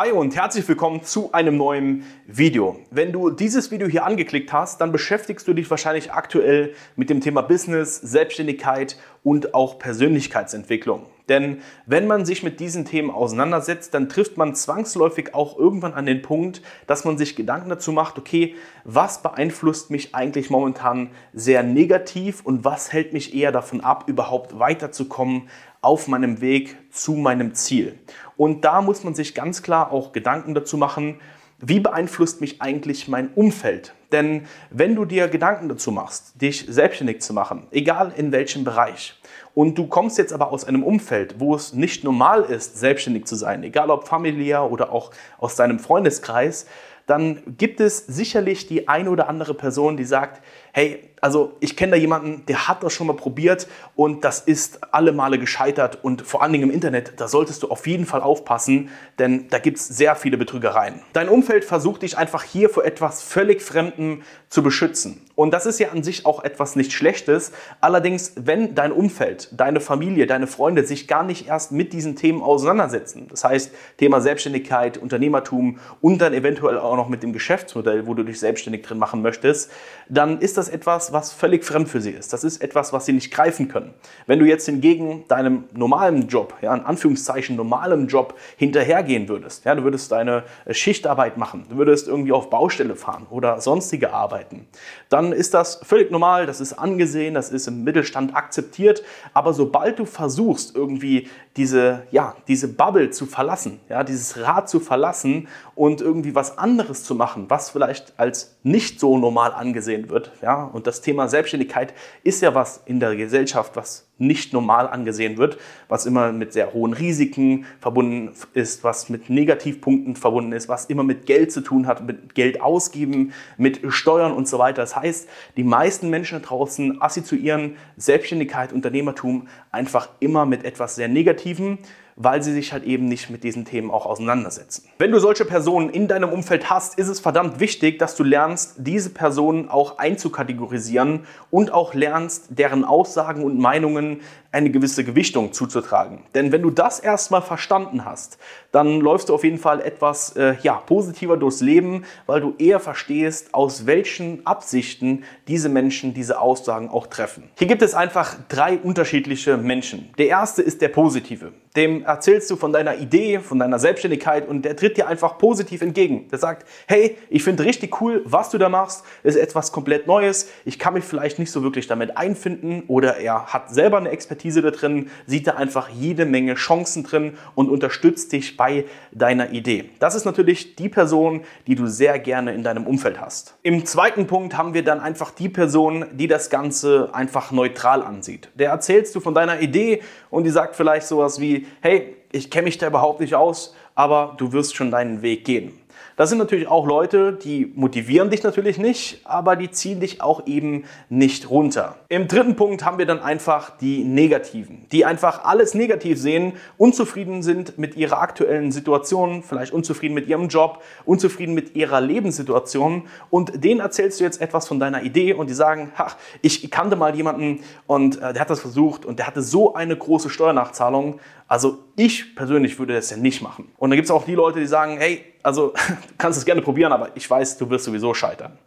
Hi und herzlich willkommen zu einem neuen Video. Wenn du dieses Video hier angeklickt hast, dann beschäftigst du dich wahrscheinlich aktuell mit dem Thema Business, Selbstständigkeit und auch Persönlichkeitsentwicklung. Denn wenn man sich mit diesen Themen auseinandersetzt, dann trifft man zwangsläufig auch irgendwann an den Punkt, dass man sich Gedanken dazu macht, okay, was beeinflusst mich eigentlich momentan sehr negativ und was hält mich eher davon ab, überhaupt weiterzukommen auf meinem Weg zu meinem Ziel. Und da muss man sich ganz klar auch Gedanken dazu machen, wie beeinflusst mich eigentlich mein Umfeld? Denn wenn du dir Gedanken dazu machst, dich selbstständig zu machen, egal in welchem Bereich, und du kommst jetzt aber aus einem Umfeld, wo es nicht normal ist, selbstständig zu sein, egal ob familiär oder auch aus deinem Freundeskreis, dann gibt es sicherlich die eine oder andere Person, die sagt, hey, also ich kenne da jemanden, der hat das schon mal probiert und das ist alle Male gescheitert und vor allen Dingen im Internet, da solltest du auf jeden Fall aufpassen, denn da gibt es sehr viele Betrügereien. Dein Umfeld versucht dich einfach hier vor etwas völlig Fremdem zu beschützen. Und das ist ja an sich auch etwas nicht Schlechtes. Allerdings, wenn dein Umfeld, deine Familie, deine Freunde sich gar nicht erst mit diesen Themen auseinandersetzen, das heißt Thema Selbstständigkeit, Unternehmertum und dann eventuell auch noch mit dem Geschäftsmodell, wo du dich selbstständig drin machen möchtest, dann ist das etwas, was völlig fremd für sie ist. Das ist etwas, was sie nicht greifen können. Wenn du jetzt hingegen deinem normalen Job, ja, in Anführungszeichen normalem Job hinterhergehen würdest, ja, du würdest deine Schichtarbeit machen, du würdest irgendwie auf Baustelle fahren oder sonstige Arbeiten, dann ist das völlig normal, das ist angesehen, das ist im Mittelstand akzeptiert. Aber sobald du versuchst, irgendwie diese, ja, diese Bubble zu verlassen, ja, dieses Rad zu verlassen und irgendwie was anderes zu machen, was vielleicht als nicht so normal angesehen wird, ja, und das Thema Selbstständigkeit ist ja was in der Gesellschaft, was nicht normal angesehen wird, was immer mit sehr hohen Risiken verbunden ist, was mit Negativpunkten verbunden ist, was immer mit Geld zu tun hat, mit Geld ausgeben, mit Steuern und so weiter. Das heißt, die meisten Menschen da draußen assoziieren Selbstständigkeit, Unternehmertum einfach immer mit etwas sehr Negativem weil sie sich halt eben nicht mit diesen Themen auch auseinandersetzen. Wenn du solche Personen in deinem Umfeld hast, ist es verdammt wichtig, dass du lernst, diese Personen auch einzukategorisieren und auch lernst, deren Aussagen und Meinungen eine gewisse Gewichtung zuzutragen. Denn wenn du das erstmal verstanden hast, dann läufst du auf jeden Fall etwas äh, ja, positiver durchs Leben, weil du eher verstehst, aus welchen Absichten diese Menschen diese Aussagen auch treffen. Hier gibt es einfach drei unterschiedliche Menschen. Der erste ist der positive. Dem erzählst du von deiner Idee, von deiner Selbstständigkeit und der tritt dir einfach positiv entgegen. Der sagt, hey, ich finde richtig cool, was du da machst, ist etwas komplett Neues, ich kann mich vielleicht nicht so wirklich damit einfinden oder er hat selber eine Expertise Expertise da drin, sieht da einfach jede Menge Chancen drin und unterstützt dich bei deiner Idee. Das ist natürlich die Person, die du sehr gerne in deinem Umfeld hast. Im zweiten Punkt haben wir dann einfach die Person, die das Ganze einfach neutral ansieht. Der erzählst du von deiner Idee und die sagt vielleicht sowas wie, hey, ich kenne mich da überhaupt nicht aus, aber du wirst schon deinen Weg gehen. Das sind natürlich auch Leute, die motivieren dich natürlich nicht, aber die ziehen dich auch eben nicht runter. Im dritten Punkt haben wir dann einfach die Negativen, die einfach alles negativ sehen, unzufrieden sind mit ihrer aktuellen Situation, vielleicht unzufrieden mit ihrem Job, unzufrieden mit ihrer Lebenssituation und denen erzählst du jetzt etwas von deiner Idee und die sagen, ha, ich kannte mal jemanden und äh, der hat das versucht und der hatte so eine große Steuernachzahlung also ich persönlich würde das ja nicht machen. Und dann gibt es auch die Leute, die sagen, hey, also du kannst es gerne probieren, aber ich weiß, du wirst sowieso scheitern.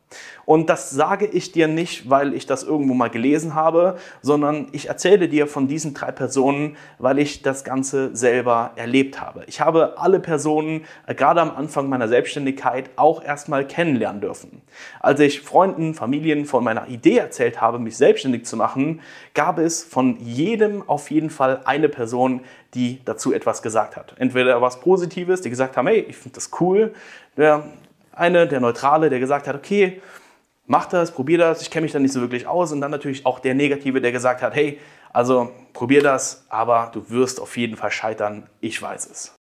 Und das sage ich dir nicht, weil ich das irgendwo mal gelesen habe, sondern ich erzähle dir von diesen drei Personen, weil ich das Ganze selber erlebt habe. Ich habe alle Personen äh, gerade am Anfang meiner Selbstständigkeit auch erstmal kennenlernen dürfen. Als ich Freunden, Familien von meiner Idee erzählt habe, mich selbstständig zu machen, gab es von jedem auf jeden Fall eine Person, die dazu etwas gesagt hat. Entweder was Positives, die gesagt haben, hey, ich finde das cool. Der eine, der Neutrale, der gesagt hat, okay, mach das, probier das, ich kenne mich da nicht so wirklich aus. Und dann natürlich auch der Negative, der gesagt hat, hey, also probier das, aber du wirst auf jeden Fall scheitern, ich weiß es.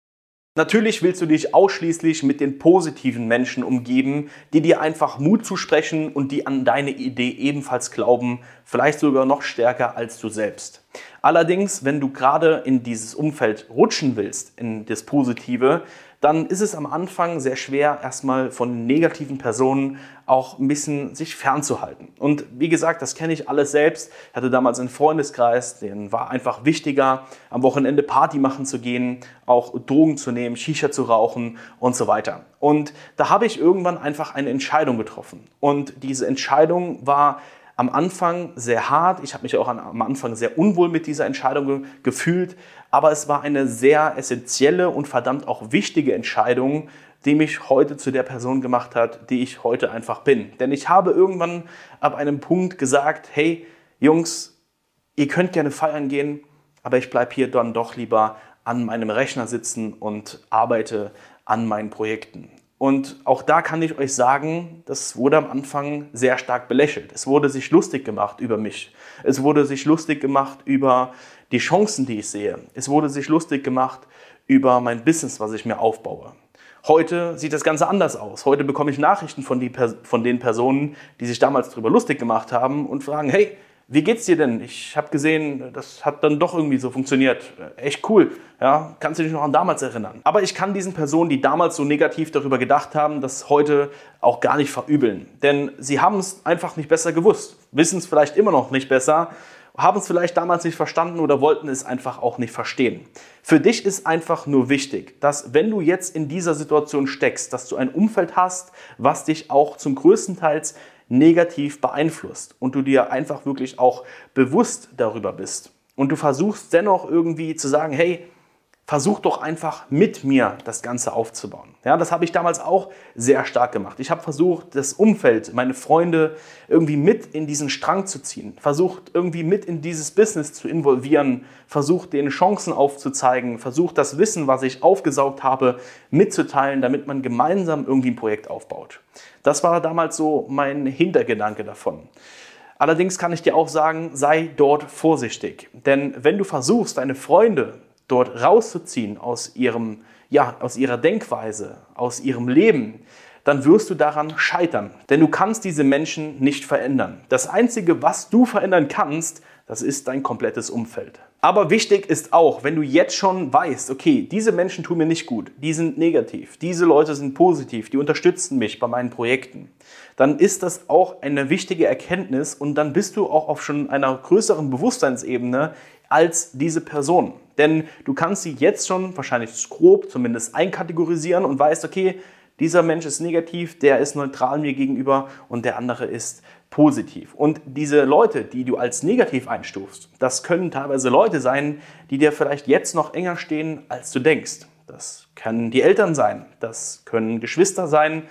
Natürlich willst du dich ausschließlich mit den positiven Menschen umgeben, die dir einfach Mut zusprechen und die an deine Idee ebenfalls glauben, vielleicht sogar noch stärker als du selbst. Allerdings, wenn du gerade in dieses Umfeld rutschen willst, in das Positive, dann ist es am Anfang sehr schwer, erstmal von negativen Personen auch ein bisschen sich fernzuhalten. Und wie gesagt, das kenne ich alles selbst. Ich hatte damals einen Freundeskreis, den war einfach wichtiger, am Wochenende Party machen zu gehen, auch Drogen zu nehmen, Shisha zu rauchen und so weiter. Und da habe ich irgendwann einfach eine Entscheidung getroffen. Und diese Entscheidung war am Anfang sehr hart. Ich habe mich auch am Anfang sehr unwohl mit dieser Entscheidung gefühlt. Aber es war eine sehr essentielle und verdammt auch wichtige Entscheidung, die mich heute zu der Person gemacht hat, die ich heute einfach bin. Denn ich habe irgendwann ab einem Punkt gesagt, hey Jungs, ihr könnt gerne feiern gehen, aber ich bleibe hier dann doch lieber an meinem Rechner sitzen und arbeite an meinen Projekten. Und auch da kann ich euch sagen, das wurde am Anfang sehr stark belächelt. Es wurde sich lustig gemacht über mich. Es wurde sich lustig gemacht über die Chancen, die ich sehe. Es wurde sich lustig gemacht über mein Business, was ich mir aufbaue. Heute sieht das Ganze anders aus. Heute bekomme ich Nachrichten von, die, von den Personen, die sich damals darüber lustig gemacht haben und fragen, hey, wie geht's dir denn? Ich habe gesehen, das hat dann doch irgendwie so funktioniert. Echt cool. Ja, kannst du dich noch an damals erinnern? Aber ich kann diesen Personen, die damals so negativ darüber gedacht haben, das heute auch gar nicht verübeln. Denn sie haben es einfach nicht besser gewusst, wissen es vielleicht immer noch nicht besser, haben es vielleicht damals nicht verstanden oder wollten es einfach auch nicht verstehen. Für dich ist einfach nur wichtig, dass wenn du jetzt in dieser Situation steckst, dass du ein Umfeld hast, was dich auch zum größten Teil negativ beeinflusst und du dir einfach wirklich auch bewusst darüber bist. Und du versuchst dennoch irgendwie zu sagen, hey, versuch doch einfach mit mir das Ganze aufzubauen. Ja, das habe ich damals auch sehr stark gemacht. Ich habe versucht, das Umfeld, meine Freunde irgendwie mit in diesen Strang zu ziehen, versucht irgendwie mit in dieses Business zu involvieren, versucht denen Chancen aufzuzeigen, versucht das Wissen, was ich aufgesaugt habe, mitzuteilen, damit man gemeinsam irgendwie ein Projekt aufbaut. Das war damals so mein Hintergedanke davon. Allerdings kann ich dir auch sagen, sei dort vorsichtig. Denn wenn du versuchst, deine Freunde dort rauszuziehen aus, ihrem, ja, aus ihrer Denkweise, aus ihrem Leben, dann wirst du daran scheitern. Denn du kannst diese Menschen nicht verändern. Das Einzige, was du verändern kannst, das ist dein komplettes Umfeld. Aber wichtig ist auch, wenn du jetzt schon weißt, okay, diese Menschen tun mir nicht gut, die sind negativ, diese Leute sind positiv, die unterstützen mich bei meinen Projekten, dann ist das auch eine wichtige Erkenntnis und dann bist du auch auf schon einer größeren Bewusstseinsebene als diese Person. Denn du kannst sie jetzt schon wahrscheinlich grob zumindest einkategorisieren und weißt, okay, dieser Mensch ist negativ, der ist neutral mir gegenüber und der andere ist positiv. Und diese Leute, die du als negativ einstufst, das können teilweise Leute sein, die dir vielleicht jetzt noch enger stehen, als du denkst. Das können die Eltern sein, das können Geschwister sein,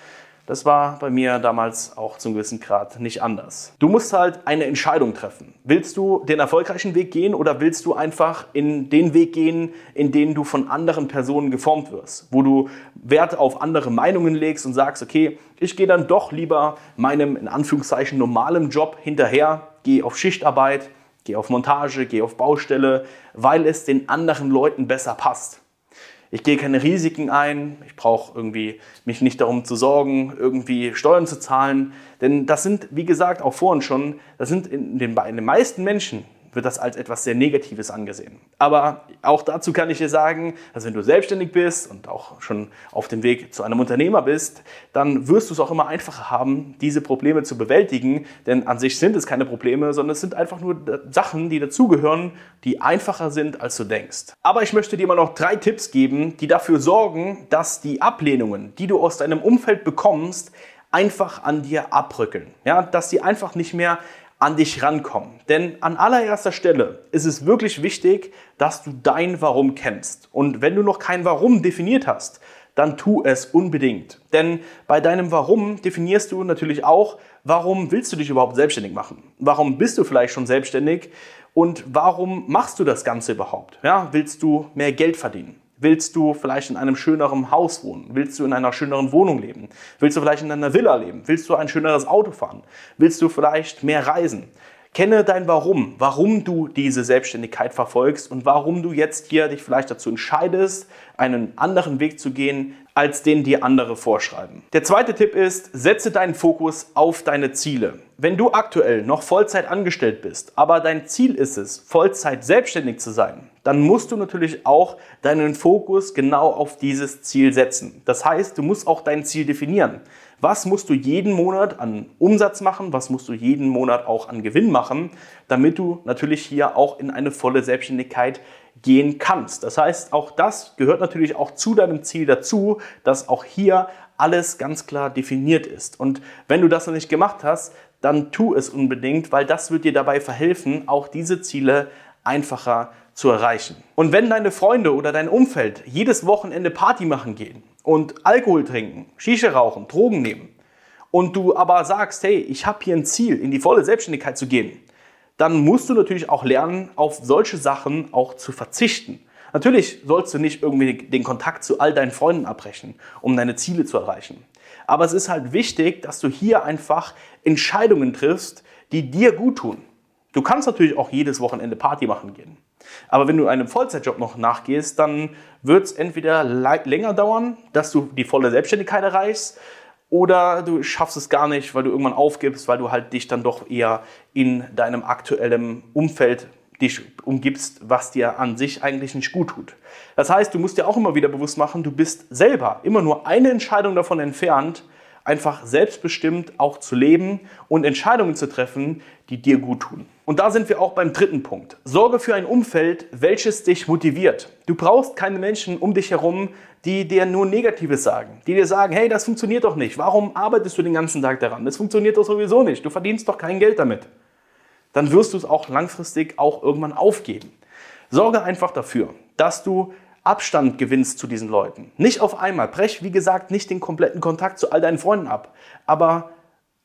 das war bei mir damals auch zum gewissen Grad nicht anders. Du musst halt eine Entscheidung treffen. Willst du den erfolgreichen Weg gehen oder willst du einfach in den Weg gehen, in den du von anderen Personen geformt wirst? Wo du Wert auf andere Meinungen legst und sagst, okay, ich gehe dann doch lieber meinem in Anführungszeichen normalen Job hinterher, gehe auf Schichtarbeit, gehe auf Montage, gehe auf Baustelle, weil es den anderen Leuten besser passt. Ich gehe keine Risiken ein, ich brauche irgendwie mich nicht darum zu sorgen, irgendwie Steuern zu zahlen. Denn das sind, wie gesagt, auch vorhin schon, das sind in den, in den meisten Menschen wird das als etwas sehr Negatives angesehen. Aber auch dazu kann ich dir sagen, dass wenn du selbstständig bist und auch schon auf dem Weg zu einem Unternehmer bist, dann wirst du es auch immer einfacher haben, diese Probleme zu bewältigen. Denn an sich sind es keine Probleme, sondern es sind einfach nur Sachen, die dazugehören, die einfacher sind, als du denkst. Aber ich möchte dir mal noch drei Tipps geben, die dafür sorgen, dass die Ablehnungen, die du aus deinem Umfeld bekommst, einfach an dir abrückeln. Ja, dass sie einfach nicht mehr an dich rankommen. Denn an allererster Stelle ist es wirklich wichtig, dass du dein Warum kennst. Und wenn du noch kein Warum definiert hast, dann tu es unbedingt. Denn bei deinem Warum definierst du natürlich auch, warum willst du dich überhaupt selbstständig machen? Warum bist du vielleicht schon selbstständig? Und warum machst du das Ganze überhaupt? Ja, willst du mehr Geld verdienen? Willst du vielleicht in einem schöneren Haus wohnen? Willst du in einer schöneren Wohnung leben? Willst du vielleicht in einer Villa leben? Willst du ein schöneres Auto fahren? Willst du vielleicht mehr reisen? Kenne dein Warum, warum du diese Selbstständigkeit verfolgst und warum du jetzt hier dich vielleicht dazu entscheidest, einen anderen Weg zu gehen, als den dir andere vorschreiben. Der zweite Tipp ist, setze deinen Fokus auf deine Ziele. Wenn du aktuell noch Vollzeit angestellt bist, aber dein Ziel ist es, Vollzeit selbstständig zu sein, dann musst du natürlich auch deinen Fokus genau auf dieses Ziel setzen. Das heißt, du musst auch dein Ziel definieren. Was musst du jeden Monat an Umsatz machen? Was musst du jeden Monat auch an Gewinn machen, damit du natürlich hier auch in eine volle Selbstständigkeit gehen kannst. Das heißt, auch das gehört natürlich auch zu deinem Ziel dazu, dass auch hier alles ganz klar definiert ist. Und wenn du das noch nicht gemacht hast, dann tu es unbedingt, weil das wird dir dabei verhelfen, auch diese Ziele einfacher zu erreichen. Und wenn deine Freunde oder dein Umfeld jedes Wochenende Party machen gehen und Alkohol trinken, Shisha rauchen, Drogen nehmen und du aber sagst, hey, ich habe hier ein Ziel, in die volle Selbstständigkeit zu gehen, dann musst du natürlich auch lernen, auf solche Sachen auch zu verzichten. Natürlich sollst du nicht irgendwie den Kontakt zu all deinen Freunden abbrechen, um deine Ziele zu erreichen. Aber es ist halt wichtig, dass du hier einfach Entscheidungen triffst, die dir gut tun. Du kannst natürlich auch jedes Wochenende Party machen gehen. Aber wenn du einem Vollzeitjob noch nachgehst, dann wird es entweder länger dauern, dass du die volle Selbstständigkeit erreichst, oder du schaffst es gar nicht, weil du irgendwann aufgibst, weil du halt dich dann doch eher in deinem aktuellen Umfeld dich umgibst, was dir an sich eigentlich nicht gut tut. Das heißt, du musst dir auch immer wieder bewusst machen, du bist selber immer nur eine Entscheidung davon entfernt, einfach selbstbestimmt auch zu leben und Entscheidungen zu treffen, die dir gut tun. Und da sind wir auch beim dritten Punkt. Sorge für ein Umfeld, welches dich motiviert. Du brauchst keine Menschen um dich herum, die dir nur Negatives sagen, die dir sagen, hey, das funktioniert doch nicht. Warum arbeitest du den ganzen Tag daran? Das funktioniert doch sowieso nicht. Du verdienst doch kein Geld damit. Dann wirst du es auch langfristig auch irgendwann aufgeben. Sorge einfach dafür, dass du Abstand gewinnst zu diesen Leuten. Nicht auf einmal. Brech, wie gesagt, nicht den kompletten Kontakt zu all deinen Freunden ab. Aber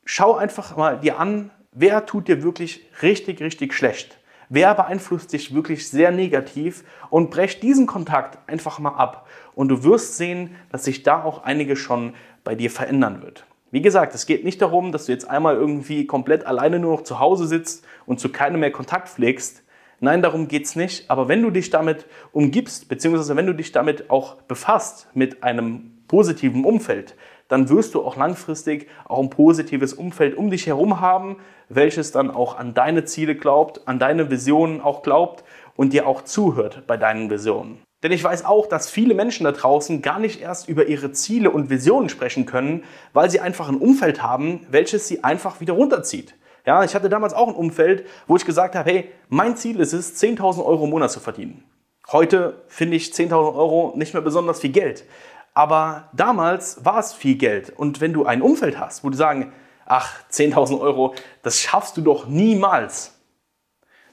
schau einfach mal dir an, wer tut dir wirklich richtig, richtig schlecht. Wer beeinflusst dich wirklich sehr negativ und brech diesen Kontakt einfach mal ab. Und du wirst sehen, dass sich da auch einige schon bei dir verändern wird. Wie gesagt, es geht nicht darum, dass du jetzt einmal irgendwie komplett alleine nur noch zu Hause sitzt und zu keinem mehr Kontakt pflegst, Nein, darum geht es nicht. Aber wenn du dich damit umgibst, beziehungsweise wenn du dich damit auch befasst mit einem positiven Umfeld, dann wirst du auch langfristig auch ein positives Umfeld um dich herum haben, welches dann auch an deine Ziele glaubt, an deine Visionen auch glaubt und dir auch zuhört bei deinen Visionen. Denn ich weiß auch, dass viele Menschen da draußen gar nicht erst über ihre Ziele und Visionen sprechen können, weil sie einfach ein Umfeld haben, welches sie einfach wieder runterzieht. Ja, ich hatte damals auch ein Umfeld, wo ich gesagt habe, hey, mein Ziel ist es, 10.000 Euro im Monat zu verdienen. Heute finde ich 10.000 Euro nicht mehr besonders viel Geld. Aber damals war es viel Geld. Und wenn du ein Umfeld hast, wo du sagen, ach, 10.000 Euro, das schaffst du doch niemals,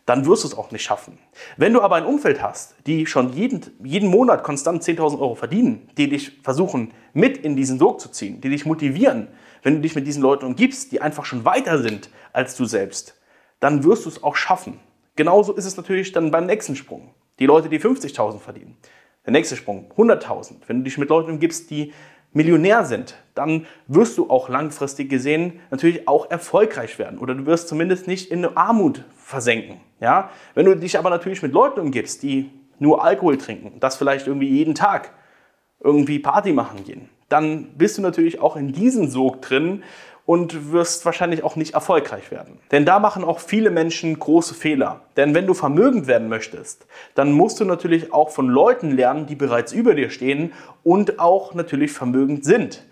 dann wirst du es auch nicht schaffen. Wenn du aber ein Umfeld hast, die schon jeden, jeden Monat konstant 10.000 Euro verdienen, die dich versuchen, mit in diesen Sog zu ziehen, die dich motivieren, wenn du dich mit diesen Leuten umgibst, die einfach schon weiter sind als du selbst, dann wirst du es auch schaffen. Genauso ist es natürlich dann beim nächsten Sprung. Die Leute, die 50.000 verdienen. Der nächste Sprung, 100.000. Wenn du dich mit Leuten umgibst, die Millionär sind, dann wirst du auch langfristig gesehen natürlich auch erfolgreich werden oder du wirst zumindest nicht in Armut versenken. Ja? Wenn du dich aber natürlich mit Leuten umgibst, die nur Alkohol trinken, das vielleicht irgendwie jeden Tag irgendwie Party machen gehen, dann bist du natürlich auch in diesem Sog drin und wirst wahrscheinlich auch nicht erfolgreich werden. Denn da machen auch viele Menschen große Fehler. Denn wenn du vermögend werden möchtest, dann musst du natürlich auch von Leuten lernen, die bereits über dir stehen und auch natürlich vermögend sind.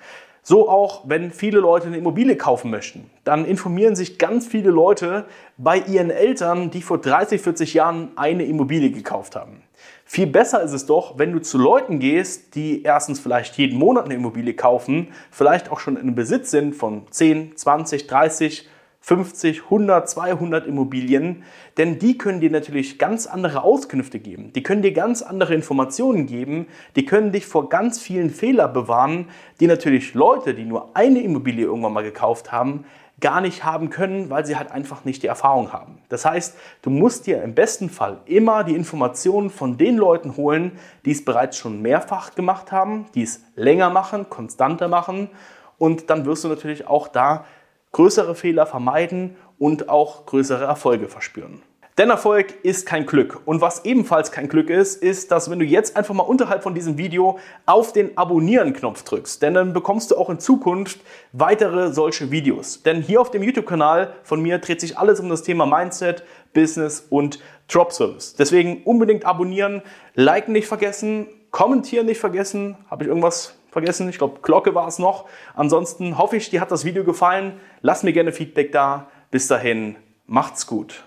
So auch, wenn viele Leute eine Immobilie kaufen möchten, dann informieren sich ganz viele Leute bei ihren Eltern, die vor 30, 40 Jahren eine Immobilie gekauft haben. Viel besser ist es doch, wenn du zu Leuten gehst, die erstens vielleicht jeden Monat eine Immobilie kaufen, vielleicht auch schon in Besitz sind von 10, 20, 30, 50, 100, 200 Immobilien, denn die können dir natürlich ganz andere Auskünfte geben. Die können dir ganz andere Informationen geben. Die können dich vor ganz vielen Fehlern bewahren, die natürlich Leute, die nur eine Immobilie irgendwann mal gekauft haben, gar nicht haben können, weil sie halt einfach nicht die Erfahrung haben. Das heißt, du musst dir im besten Fall immer die Informationen von den Leuten holen, die es bereits schon mehrfach gemacht haben, die es länger machen, konstanter machen und dann wirst du natürlich auch da größere Fehler vermeiden und auch größere Erfolge verspüren. Denn Erfolg ist kein Glück. Und was ebenfalls kein Glück ist, ist, dass wenn du jetzt einfach mal unterhalb von diesem Video auf den Abonnieren-Knopf drückst, denn dann bekommst du auch in Zukunft weitere solche Videos. Denn hier auf dem YouTube-Kanal von mir dreht sich alles um das Thema Mindset, Business und Drop Service. Deswegen unbedingt abonnieren, liken nicht vergessen, kommentieren nicht vergessen. Habe ich irgendwas vergessen? Ich glaube, Glocke war es noch. Ansonsten hoffe ich, dir hat das Video gefallen. Lass mir gerne Feedback da. Bis dahin, macht's gut.